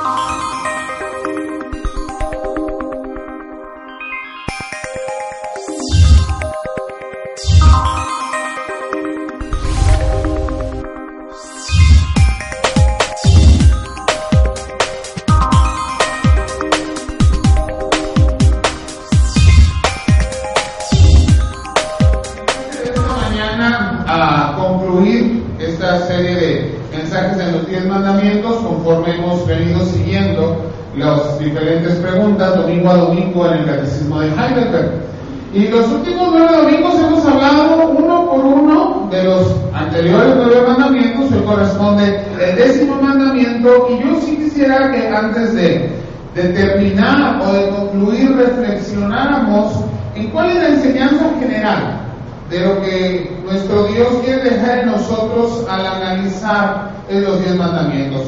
esta 10 mandamientos conforme hemos venido siguiendo las diferentes preguntas domingo a domingo en el catecismo de Heidelberg. Y los últimos nueve domingos hemos hablado uno por uno de los anteriores nueve mandamientos, hoy corresponde el décimo mandamiento y yo sí quisiera que antes de, de terminar o de concluir reflexionáramos en cuál es la enseñanza general de lo que nuestro Dios quiere dejar en nosotros al analizar los diez mandamientos.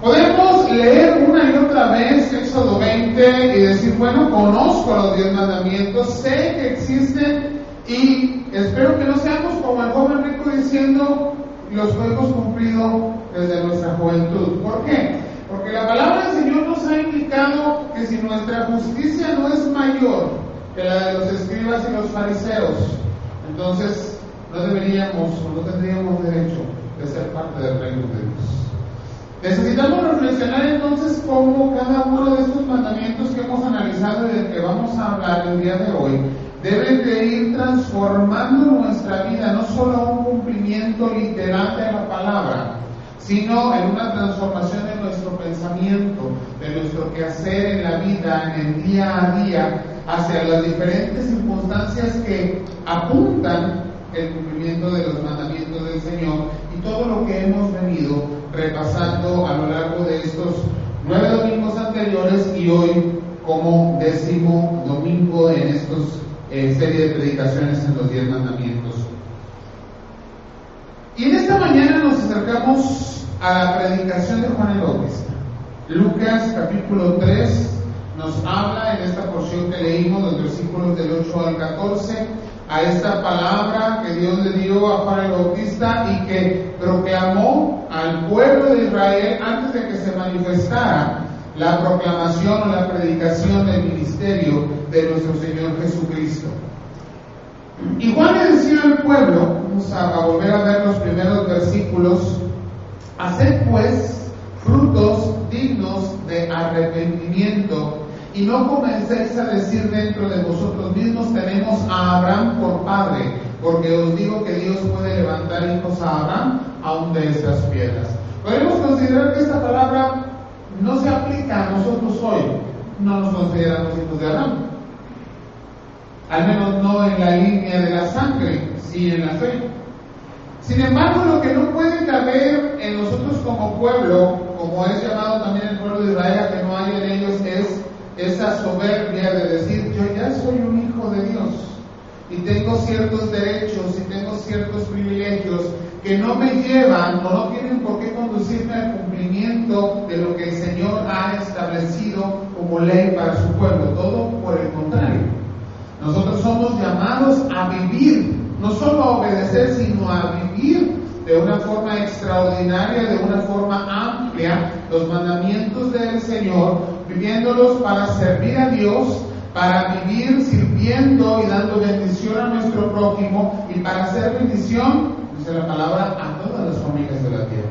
Podemos leer una y otra vez Éxodo 20 y decir, bueno, conozco los diez mandamientos, sé que existen y espero que no seamos como el joven rico diciendo, los hemos cumplido desde nuestra juventud. ¿Por qué? Porque la palabra del Señor nos ha indicado que si nuestra justicia no es mayor que la de los escribas y los fariseos, entonces no deberíamos o no tendríamos derecho de ser parte del reino de Dios. Necesitamos reflexionar entonces cómo cada uno de estos mandamientos que hemos analizado y del que vamos a hablar el día de hoy deben de ir transformando nuestra vida, no solo un cumplimiento literal de la palabra, sino en una transformación de nuestro pensamiento, de nuestro quehacer en la vida, en el día a día, hacia las diferentes circunstancias que apuntan el cumplimiento de los mandamientos del Señor y todo lo que hemos venido repasando a lo largo de estos nueve domingos anteriores y hoy como décimo domingo en eh, serie de predicaciones en los diez mandamientos. Y en esta mañana nos acercamos a la predicación de Juan el Bautista. Lucas capítulo 3 nos habla en esta porción que leímos, los versículos del 8 al 14, a esta palabra que Dios le dio a Juan el Bautista y que proclamó al pueblo de Israel antes de que se manifestara la proclamación o la predicación del ministerio de nuestro Señor Jesucristo. Y Juan le decía al pueblo, vamos a, a volver a ver los primeros versículos, haced pues frutos dignos de arrepentimiento y no comencéis a decir dentro de vosotros mismos tenemos a Abraham por padre, porque os digo que Dios puede levantar hijos a Abraham aún de estas piedras. Podemos considerar que esta palabra no se aplica a nosotros hoy, no nos consideramos hijos de Abraham, al menos no en la línea de la sangre, sí en la fe. Sin embargo, lo que no puede caber en nosotros como pueblo, como es llamado también el pueblo de Israel, que no hay en ellos, es esa soberbia de decir, yo ya soy un hijo de Dios y tengo ciertos derechos y tengo ciertos privilegios que no me llevan o no tienen por qué conducirme al cumplimiento de lo que el Señor ha establecido como ley para su pueblo. Todo por el contrario. Nosotros somos llamados a vivir, no solo a obedecer, sino a vivir de una forma extraordinaria, de una forma amplia, los mandamientos del Señor, viviéndolos para servir a Dios, para vivir sirviendo y dando bendición a nuestro prójimo y para hacer bendición, dice la palabra, a todas las familias de la tierra.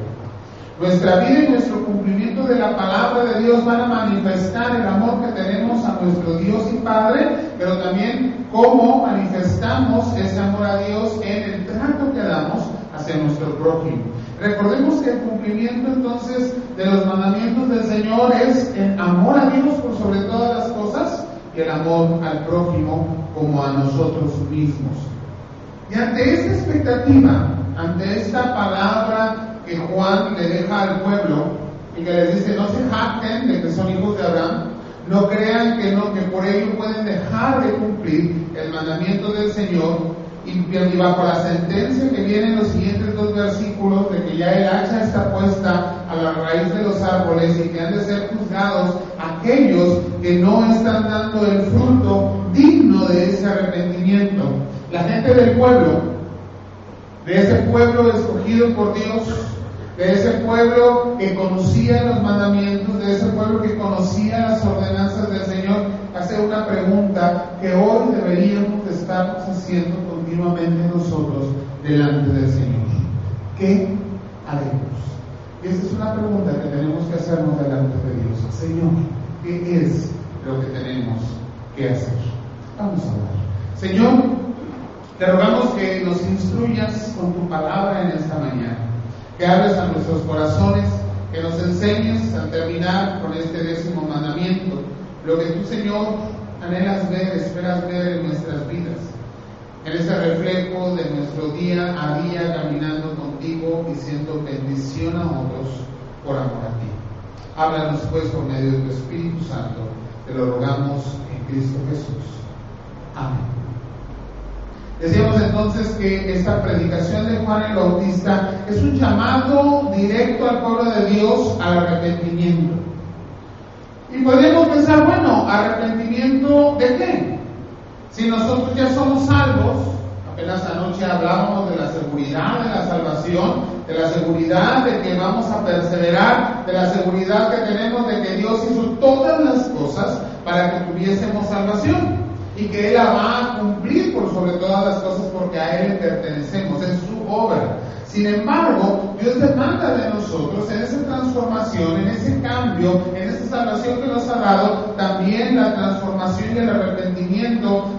Nuestra vida y nuestro cumplimiento de la palabra de Dios van a manifestar el amor que tenemos a nuestro Dios y Padre, pero también cómo manifestamos ese amor a Dios en el trato que damos hacia nuestro prójimo. Recordemos que el cumplimiento entonces de los mandamientos del Señor es el amor a Dios por sobre todas las cosas y el amor al prójimo como a nosotros mismos. Y ante esta expectativa, ante esta palabra que Juan le deja al pueblo y que les dice, no se jacten de que son hijos de Abraham, no crean que no, que por ello pueden dejar de cumplir el mandamiento del Señor y, bajo la sentencia que viene en los siguientes dos versículos de que ya el hacha está puesta a la raíz de los árboles y que han de ser juzgados aquellos que no están dando el fruto digno de ese arrepentimiento. La gente del pueblo, de ese pueblo escogido por Dios, de ese pueblo que conocía los mandamientos, de ese pueblo que conocía las ordenanzas del Señor, hace una pregunta que hoy deberíamos estar haciendo continuamente nosotros delante del Señor. ¿Qué haremos? Esa es una pregunta que tenemos que hacernos delante de Dios. Señor, ¿qué es lo que tenemos que hacer? Vamos a hablar. Señor, te rogamos que nos instruyas con tu palabra en esta mañana, que hables a nuestros corazones, que nos enseñes a terminar con este décimo mandamiento, lo que tú, Señor, anhelas ver, esperas ver en nuestras vidas, en ese reflejo de nuestro día a día caminando contigo y siendo bendición a otros por amor a ti. Háblanos pues por medio de tu Espíritu Santo, te lo rogamos en Cristo Jesús. Amén. Decíamos entonces que esta predicación de Juan el Bautista es un llamado directo al pueblo de Dios al arrepentimiento. Y podemos pensar, bueno, arrepentimiento de qué? Si nosotros ya somos salvos, apenas anoche hablábamos de la seguridad de la salvación, de la seguridad de que vamos a perseverar, de la seguridad que tenemos de que Dios hizo todas las cosas para que tuviésemos salvación y que Él la va a cumplir por sobre todas las cosas porque a Él pertenecemos, es su obra. Sin embargo, Dios demanda de nosotros en esa transformación, en ese cambio, en esa salvación que nos ha dado, también la transformación y el arrepentimiento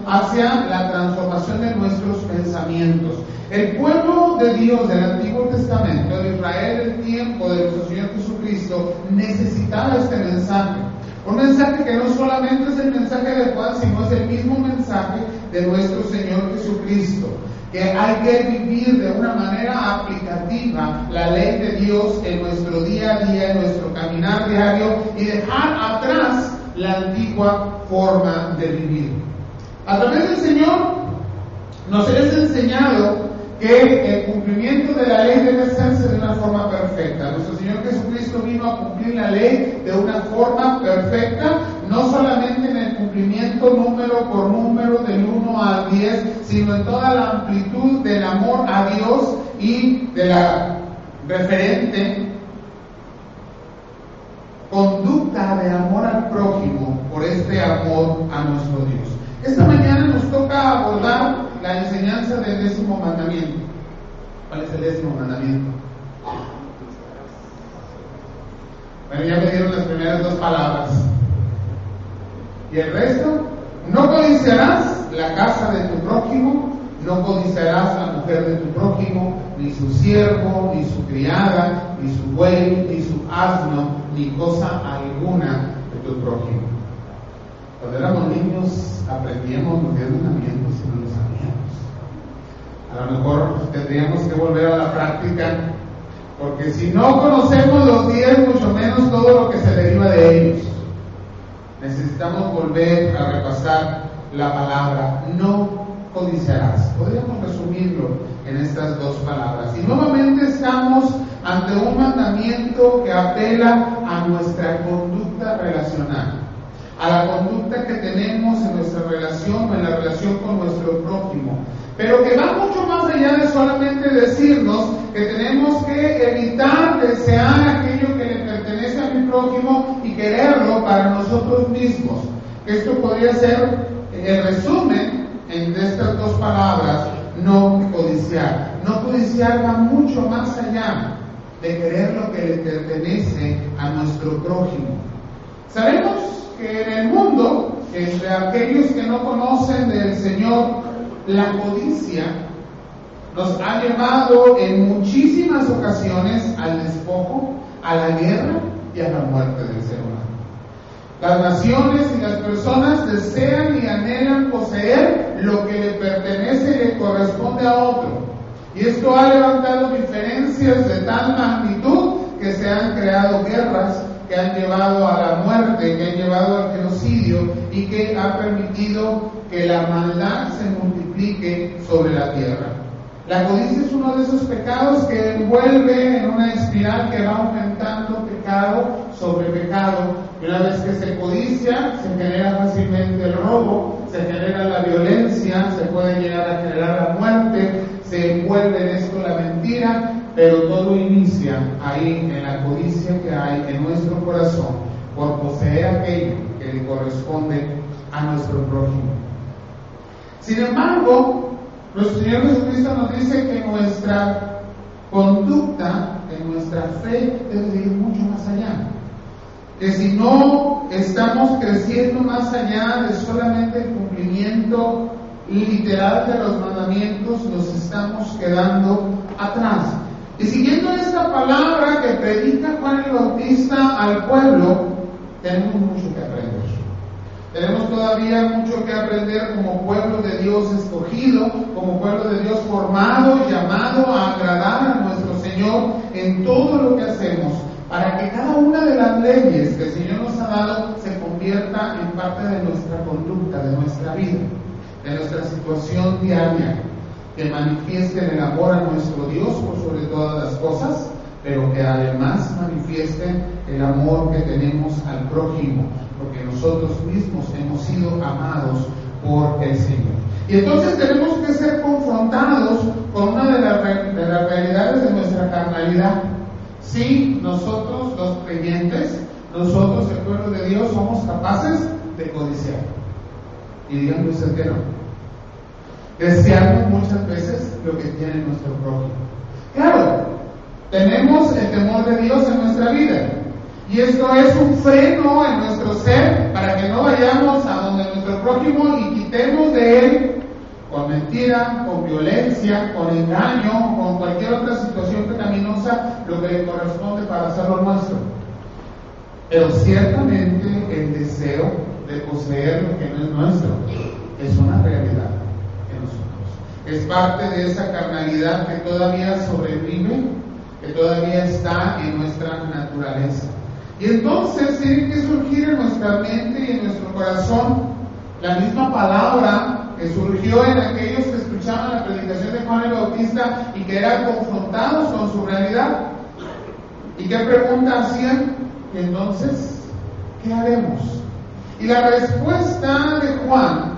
hacia la transformación de nuestros pensamientos. El pueblo de Dios del Antiguo Testamento, de Israel del tiempo de nuestro Señor Jesucristo, necesitaba este mensaje. Un mensaje que no solamente es el mensaje de Juan, sino es el mismo mensaje de nuestro Señor Jesucristo. Que hay que vivir de una manera aplicativa la ley de Dios en nuestro día a día, en nuestro caminar diario y dejar atrás la antigua forma de vivir. A través del Señor nos es enseñado que el cumplimiento de la ley debe hacerse de una forma perfecta. Nuestro Señor Jesucristo vino a cumplir la ley de una forma perfecta, no solamente en el cumplimiento número por número del 1 al 10, sino en toda la amplitud del amor a Dios y de la referente conducta de amor al prójimo por este amor a nuestro Dios. Esta mañana nos toca abordar la enseñanza del décimo mandamiento. ¿Cuál es el décimo mandamiento? Bueno, ya me dieron las primeras dos palabras. ¿Y el resto? No codiciarás la casa de tu prójimo, no codiciarás la mujer de tu prójimo, ni su siervo, ni su criada, ni su buey, ni su asno, ni cosa alguna de tu prójimo. Cuando éramos niños aprendíamos los diez mandamientos y no los sabíamos. A lo mejor tendríamos que volver a la práctica, porque si no conocemos los diez, mucho menos todo lo que se deriva de ellos. Necesitamos volver a repasar la palabra, no codiciarás. Podríamos resumirlo en estas dos palabras. Y nuevamente estamos ante un mandamiento que apela a nuestra conducta relacional a la conducta que tenemos en nuestra relación o en la relación con nuestro prójimo, pero que va mucho más allá de solamente decirnos que tenemos que evitar desear aquello que le pertenece a mi prójimo y quererlo para nosotros mismos. Esto podría ser el resumen de estas dos palabras, no codiciar. No codiciar va mucho más allá de querer lo que le pertenece a nuestro prójimo. Sabemos que en el mundo, entre aquellos que no conocen del Señor, la codicia nos ha llevado en muchísimas ocasiones al despojo, a la guerra y a la muerte del ser humano. Las naciones y las personas desean y anhelan poseer lo que le pertenece y le corresponde a otro. Y esto ha levantado diferencias de tal magnitud que se han creado guerras que han llevado a la muerte, que han llevado al genocidio y que ha permitido que la maldad se multiplique sobre la tierra. La codicia es uno de esos pecados que envuelve en una espiral que va aumentando pecado sobre pecado. Una vez que se codicia, se genera fácilmente el robo, se genera la violencia, se puede llegar a generar la muerte, se envuelve en esto la mentira, pero todo inicia ahí en la codicia que hay en nuestro corazón por poseer aquello que le corresponde a nuestro prójimo. Sin embargo, nuestro Señor Jesucristo nos dice que nuestra conducta, que nuestra fe debe ir mucho más allá. Que si no estamos creciendo más allá de solamente el cumplimiento literal de los mandamientos, nos estamos quedando atrás. Y siguiendo esta palabra que predica Juan el Bautista al pueblo, tenemos mucho que aprender. Tenemos todavía mucho que aprender como pueblo de Dios escogido, como pueblo de Dios formado, llamado a agradar a nuestro Señor en todo lo que hacemos, para que cada una de las leyes que el Señor nos ha dado se convierta en parte de nuestra conducta, de nuestra vida, de nuestra situación diaria, que manifiesten el amor a nuestro Dios por sobre todas las cosas, pero que además manifiesten el amor que tenemos al prójimo, porque nosotros mismos hemos sido amados por el Señor. Y entonces tenemos que ser confrontados con una de, las realidades de nuestra carnalidad. Si nosotros los creyentes, nosotros el pueblo de Dios somos capaces de codiciar. Y díganme usted que no deseamos muchas veces lo que tiene nuestro prójimo. Claro, tenemos el temor de Dios en nuestra vida. Y esto es un freno en nuestro ser para que no vayamos a donde nuestro prójimo y quitemos de él con mentira, con violencia, con engaño, con cualquier otra situación pecaminosa, lo que le corresponde para hacerlo nuestro. Pero ciertamente el deseo de poseer lo que no es nuestro es una realidad es parte de esa carnalidad que todavía sobrevive, que todavía está en nuestra naturaleza. Y entonces tiene que surgir en nuestra mente y en nuestro corazón la misma palabra que surgió en aquellos que escuchaban la predicación de Juan el Bautista y que eran confrontados con su realidad. ¿Y qué pregunta hacían? Entonces, ¿qué haremos? Y la respuesta de Juan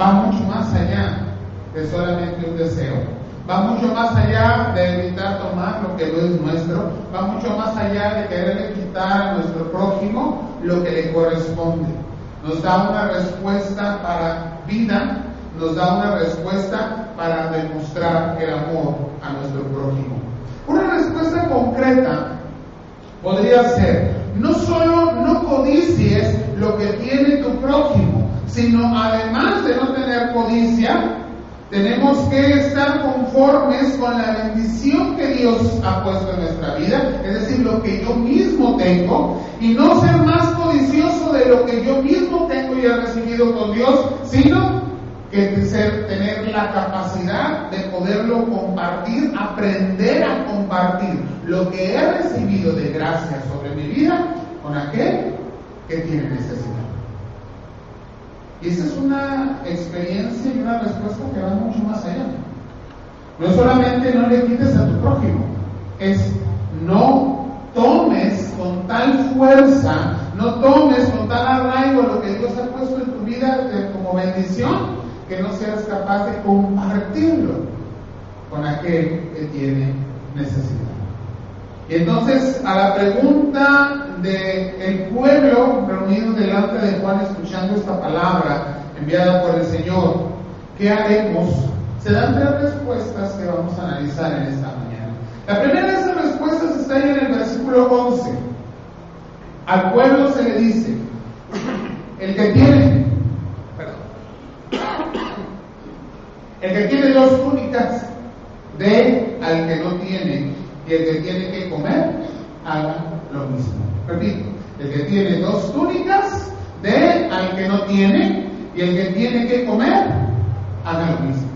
va mucho más allá es solamente un deseo. Va mucho más allá de evitar tomar lo que no es nuestro, va mucho más allá de quererle quitar a nuestro prójimo lo que le corresponde. Nos da una respuesta para vida, nos da una respuesta para demostrar el amor a nuestro prójimo. Una respuesta concreta podría ser, no solo no codicies lo que tiene tu prójimo, sino además de no tener codicia, tenemos que estar conformes con la bendición que Dios ha puesto en nuestra vida, es decir, lo que yo mismo tengo, y no ser más codicioso de lo que yo mismo tengo y he recibido con Dios, sino que ser, tener la capacidad de poderlo compartir, aprender a compartir lo que he recibido de gracia sobre mi vida con aquel que tiene necesidad. Esa es una experiencia y una respuesta que va mucho más allá. No solamente no le quites a tu prójimo, es no tomes con tal fuerza, no tomes con tal arraigo lo que Dios ha puesto en tu vida como bendición, que no seas capaz de compartirlo con aquel que tiene necesidad. Entonces, a la pregunta del el pueblo reunido delante de Juan escuchando esta palabra enviada por el Señor, ¿qué haremos? Se dan tres respuestas que vamos a analizar en esta mañana. La primera de esas respuestas está ahí en el versículo 11. Al pueblo se le dice, el que tiene, perdón, el que tiene dos túnicas, de al que no tiene y el que tiene que comer haga lo mismo. Repito, el que tiene dos túnicas, de al que no tiene, y el que tiene que comer, haga lo mismo.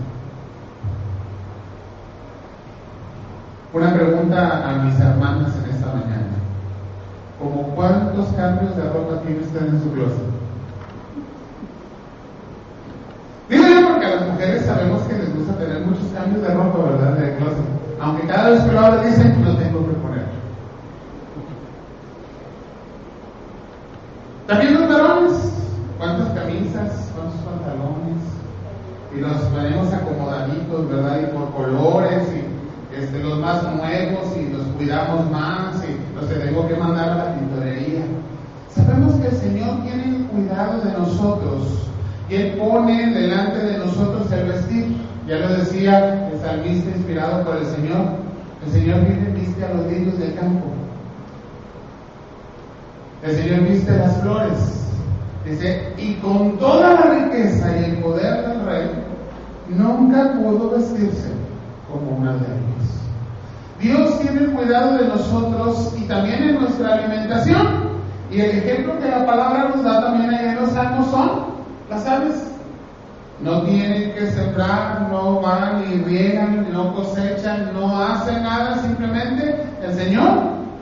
Una pregunta a mis hermanas en esta mañana. ¿Como cuántos cambios de ropa tiene usted en su closet? Yo porque a las mujeres sabemos que les gusta tener muchos cambios de ropa, ¿verdad? De closet. Aunque cada vez que lo hablan dicen, lo tengo que poner. También los varones, cuántas camisas, cuántos pantalones, y los ponemos acomodaditos, ¿verdad? Y por colores, y este, los más nuevos, y los cuidamos más, y los tenemos que mandar a la tintorería. Sabemos que el Señor tiene cuidado de nosotros, y Él pone delante de nosotros el vestir. Ya lo decía el salmista por el Señor, el Señor viste a los niños del campo. El Señor viste las flores. Dice, y con toda la riqueza y el poder del rey, nunca pudo vestirse como una de ellas. Dios tiene cuidado de nosotros y también en nuestra alimentación. Y el ejemplo que la palabra nos da también ahí en los salmos son las aves. No tienen que sembrar, no van y riegan, no cosechan, no hacen nada, simplemente el Señor